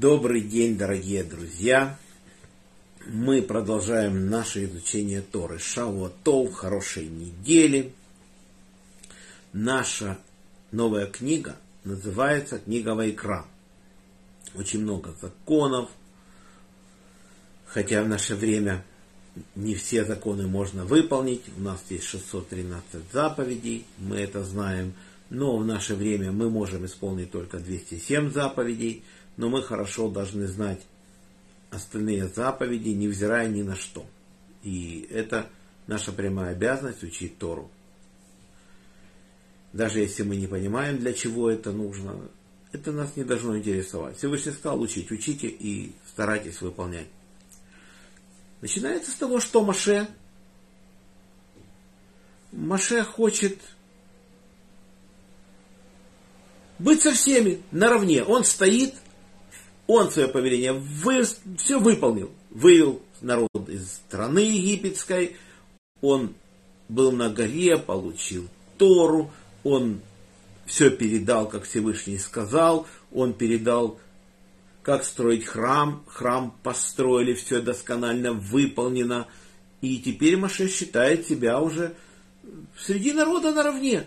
Добрый день, дорогие друзья! Мы продолжаем наше изучение Торы. Шавуатов, хорошей недели. Наша новая книга называется «Книга Вайкра». Очень много законов, хотя в наше время не все законы можно выполнить. У нас есть 613 заповедей, мы это знаем. Но в наше время мы можем исполнить только 207 заповедей – но мы хорошо должны знать остальные заповеди, невзирая ни на что. И это наша прямая обязанность учить Тору. Даже если мы не понимаем, для чего это нужно, это нас не должно интересовать. Всевышний сказал учить, учите и старайтесь выполнять. Начинается с того, что Маше, Маше хочет быть со всеми наравне. Он стоит он свое повеление вы, все выполнил. Вывел народ из страны египетской. Он был на горе, получил Тору. Он все передал, как Всевышний сказал. Он передал, как строить храм. Храм построили, все досконально выполнено. И теперь Маше считает себя уже среди народа наравне.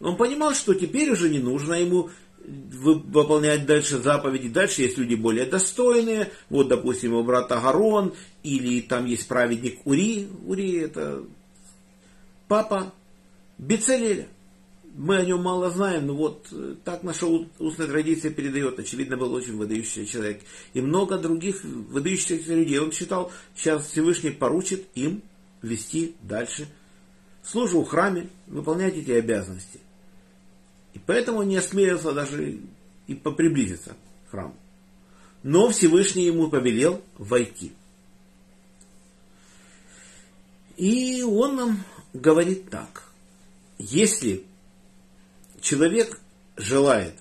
Он понимал, что теперь уже не нужно ему выполнять дальше заповеди. Дальше есть люди более достойные. Вот, допустим, у брата Гарон, или там есть праведник Ури. Ури это папа Бецелеля. Мы о нем мало знаем, но вот э, так наша устная традиция передает. Очевидно, был очень выдающийся человек. И много других выдающихся людей. Он считал, сейчас Всевышний поручит им вести дальше службу в храме, выполнять эти обязанности. И поэтому не осмелился даже и поприблизиться к храму. Но Всевышний ему повелел войти. И он нам говорит так. Если человек желает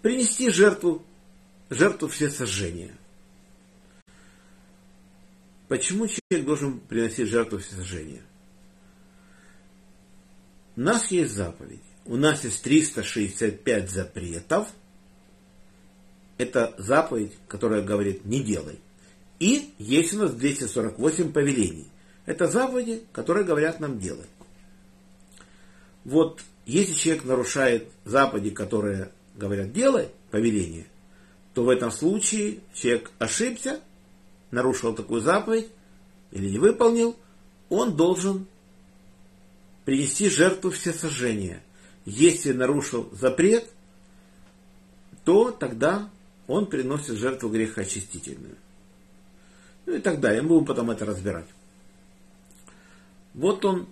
принести жертву, жертву все сожжения. Почему человек должен приносить жертву все сожжения? У нас есть заповедь. У нас есть 365 запретов. Это заповедь, которая говорит «не делай». И есть у нас 248 повелений. Это заповеди, которые говорят нам делать. Вот если человек нарушает заповеди, которые говорят делай, повеление, то в этом случае человек ошибся, нарушил такую заповедь или не выполнил, он должен принести жертву всесожжения. Если нарушил запрет, то тогда он приносит жертву грехоочистительную. Ну и так далее. Мы будем потом это разбирать. Вот он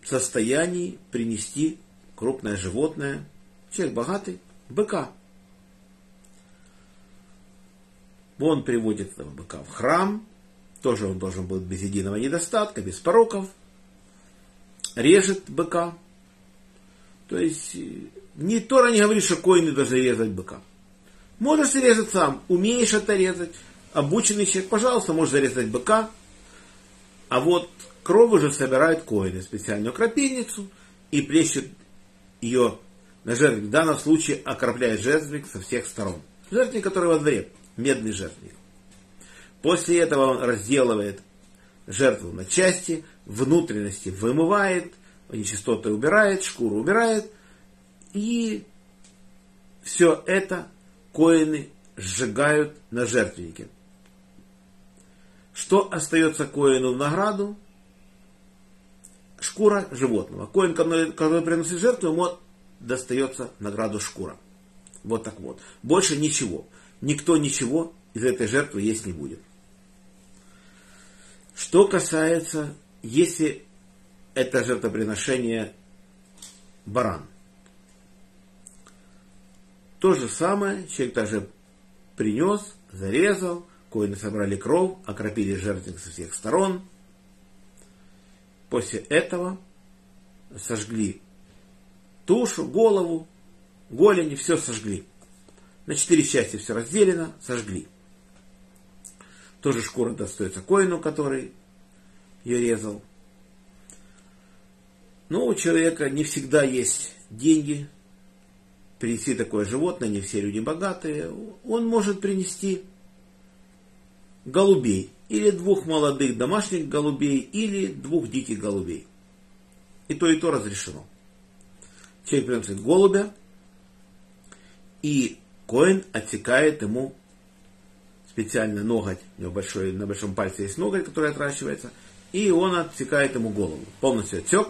в состоянии принести крупное животное, человек богатый, быка. Он приводит этого быка в храм, тоже он должен быть без единого недостатка, без пороков – режет быка. То есть ни Тора не говорит, что коины должны резать быка. Можешь резать сам, умеешь это резать, обученный человек, пожалуйста, можешь зарезать быка. А вот кровь уже собирают коины, специальную крапильницу, и плещут ее на жертвенник. В данном случае окропляет жертвенник со всех сторон. Жертвенник, который во дворе, медный жертвенник. После этого он разделывает жертву на части, внутренности вымывает, нечистоты убирает, шкуру убирает. И все это коины сжигают на жертвеннике. Что остается коину в награду? Шкура животного. Коин, который, приносит жертву, ему достается награду шкура. Вот так вот. Больше ничего. Никто ничего из этой жертвы есть не будет. Что касается, если это жертвоприношение баран. То же самое, человек также принес, зарезал, коины собрали кровь, окропили жертвенник со всех сторон. После этого сожгли тушу, голову, голени, все сожгли. На четыре части все разделено, сожгли. Тоже шкура достается коину, который ее резал. Но у человека не всегда есть деньги принести такое животное, не все люди богатые, он может принести голубей, или двух молодых домашних голубей, или двух диких голубей. И то, и то разрешено. Человек приносит голубя, и Коин отсекает ему специально ноготь, у него большой, на большом пальце есть ноготь, который отращивается, и он отсекает ему голову. Полностью отсек,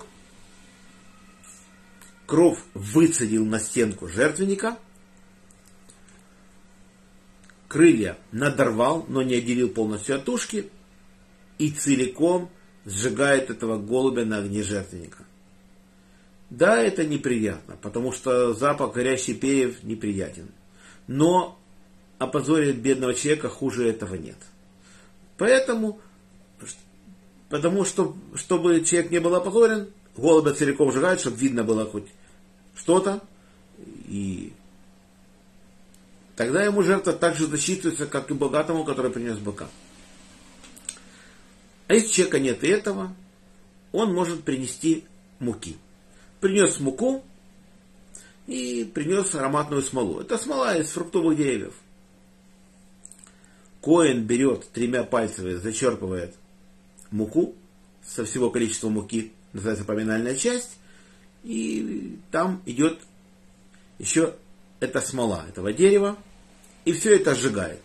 кровь выцедил на стенку жертвенника, крылья надорвал, но не отделил полностью от тушки, и целиком сжигает этого голубя на огне жертвенника. Да, это неприятно, потому что запах горящий перьев неприятен. Но опозорить бедного человека хуже этого нет. Поэтому, потому что, чтобы человек не был опозорен, голубя целиком сжигают, чтобы видно было хоть что-то. И тогда ему жертва так же засчитывается, как и богатому, который принес быка. А если человека нет этого, он может принести муки принес муку и принес ароматную смолу. Это смола из фруктовых деревьев. Коин берет тремя пальцами, зачерпывает муку со всего количества муки, называется поминальная часть, и там идет еще эта смола этого дерева, и все это сжигает.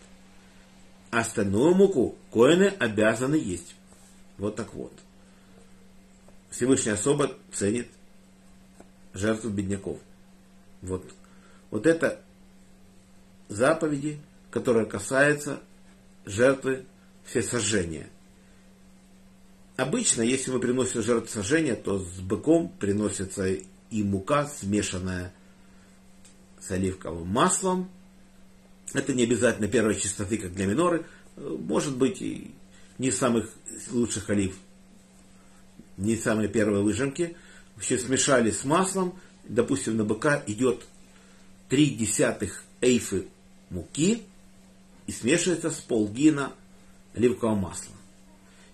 Остальную муку коины обязаны есть. Вот так вот. Всевышний особо ценит жертву бедняков. Вот. Вот это заповеди, которые касаются жертвы все сожжения. Обычно, если мы приносим жертву сожжения, то с быком приносится и мука, смешанная с оливковым маслом. Это не обязательно первой чистоты, как для миноры. Может быть, и не самых лучших олив, не самые первые выжимки – вообще смешали с маслом, допустим, на быка идет 3 десятых эйфы муки и смешивается с полгина оливкового масла.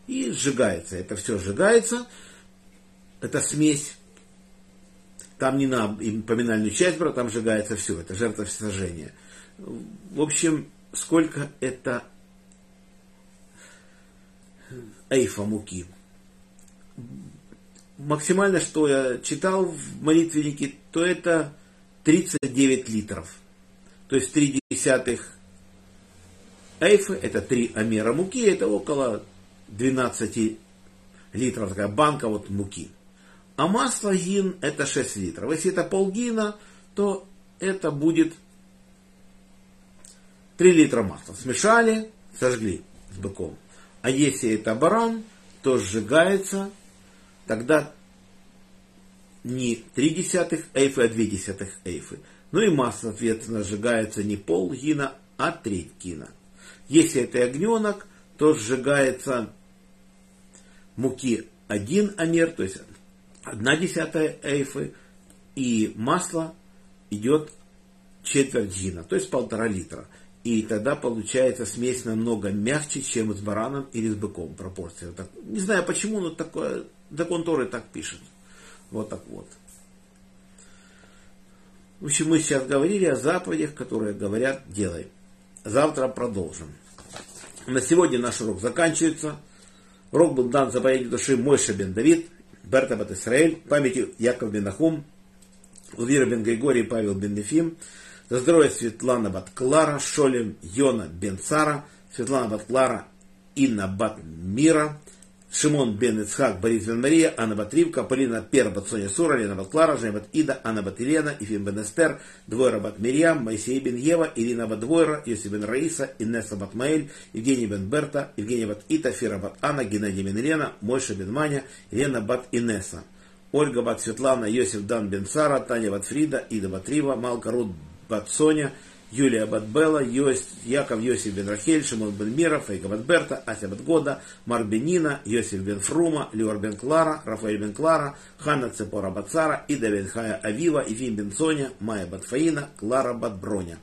И сжигается. Это все сжигается. Это смесь. Там не на поминальную часть брать, там сжигается все. Это жертва всесожжения. В общем, сколько это эйфа муки максимально, что я читал в молитвеннике, то это 39 литров. То есть 3 десятых эйфы, это 3 амера муки, это около 12 литров, такая банка вот муки. А масло гин это 6 литров. Если это полгина, то это будет 3 литра масла. Смешали, сожгли с быком. А если это баран, то сжигается тогда не 3 десятых эйфы, а 2 десятых эйфы. Ну и масса, соответственно, сжигается не пол гина, а треть гина. Если это огненок, то сжигается муки 1 амер, то есть 1 десятая эйфы, и масло идет четверть гина, то есть полтора литра. И тогда получается смесь намного мягче, чем с бараном или с быком пропорция. Так, не знаю почему, но такое Закон Торы так пишет. Вот так вот. В общем, мы сейчас говорили о заповедях, которые говорят «делай». Завтра продолжим. На сегодня наш урок заканчивается. Урок был дан за поединок души Мойша бен Давид, Берта бат Исраэль, памяти Яков бен Ахум, Увира бен Григорий, Павел бен Нефим, за здоровье Светлана бат Клара, Шолем Йона бен Цара, Светлана бат Клара, Инна бат Мира, Шимон бен Ицхак, Борис бен Мария, Анна бат Ривка, Полина Пер бат Соня Сура, Лена бат Клара, Женя бат Ида, Анна бат Елена, Ефим бен Эстер, Двойра бат Мирьям, Моисей бен Ева, Ирина бат Двойра, Йоси бен Раиса, Инесса бат Маэль, Евгений бен Берта, Евгения бат Ита, Фира бат Анна, Геннадий бен Елена, Мойша бен Маня, Елена бат Инесса. Ольга бат Светлана, Йосиф дан бен Сара, Таня бат Фрида, Ида бат Рива, Малка Рут бат Соня, Юлия Батбела, Яков Йосиф бен Рахель, Шимон бен Мира, Фейка Батберта, Ася Батгода, Марк Бенина, Йосиф бен Фрума, Леор бен Клара, Рафаэль бен Клара, Ханна Цепора Бацара, Ида бен Хая Авива, Ифим бен Соня, Майя Батфаина, Клара Батброня,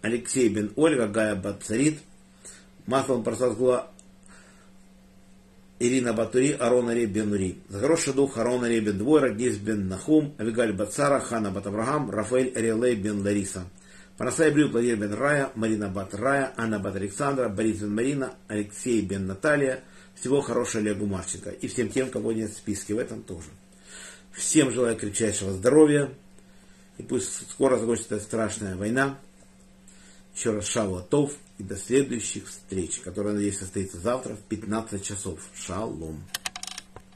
Алексей бен Ольга, Гая Бацарит, Маслом Просазгула Ирина Батури, Арон Ари бен Нури. За хороший дух Арон Ари бен Двой, Рагиз бен Нахум, Авигаль Бацара, Хана Бат Авраам, Рафаэль Ариалей бен Лариса. Панасай Брю, Владимир бен Рая, Марина Бат Рая, Анна Бат Александра, Борис бен Марина, Алексей бен Наталья. Всего хорошего Олегу Марченко. И всем тем, кого нет в списке, в этом тоже. Всем желаю крепчайшего здоровья. И пусть скоро закончится эта страшная война. Еще раз шалатов и до следующих встреч, которые, надеюсь, состоится завтра в 15 часов. Шалом.